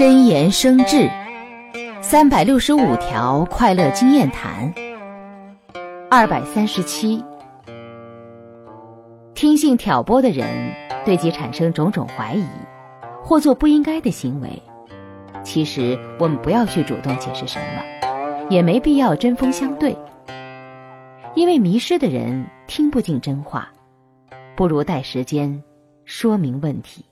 真言生智三百六十五条快乐经验谈二百三十七。听信挑拨的人对其产生种种怀疑或做不应该的行为其实我们不要去主动解释什么也没必要针锋相对。因为迷失的人听不进真话不如待时间说明问题。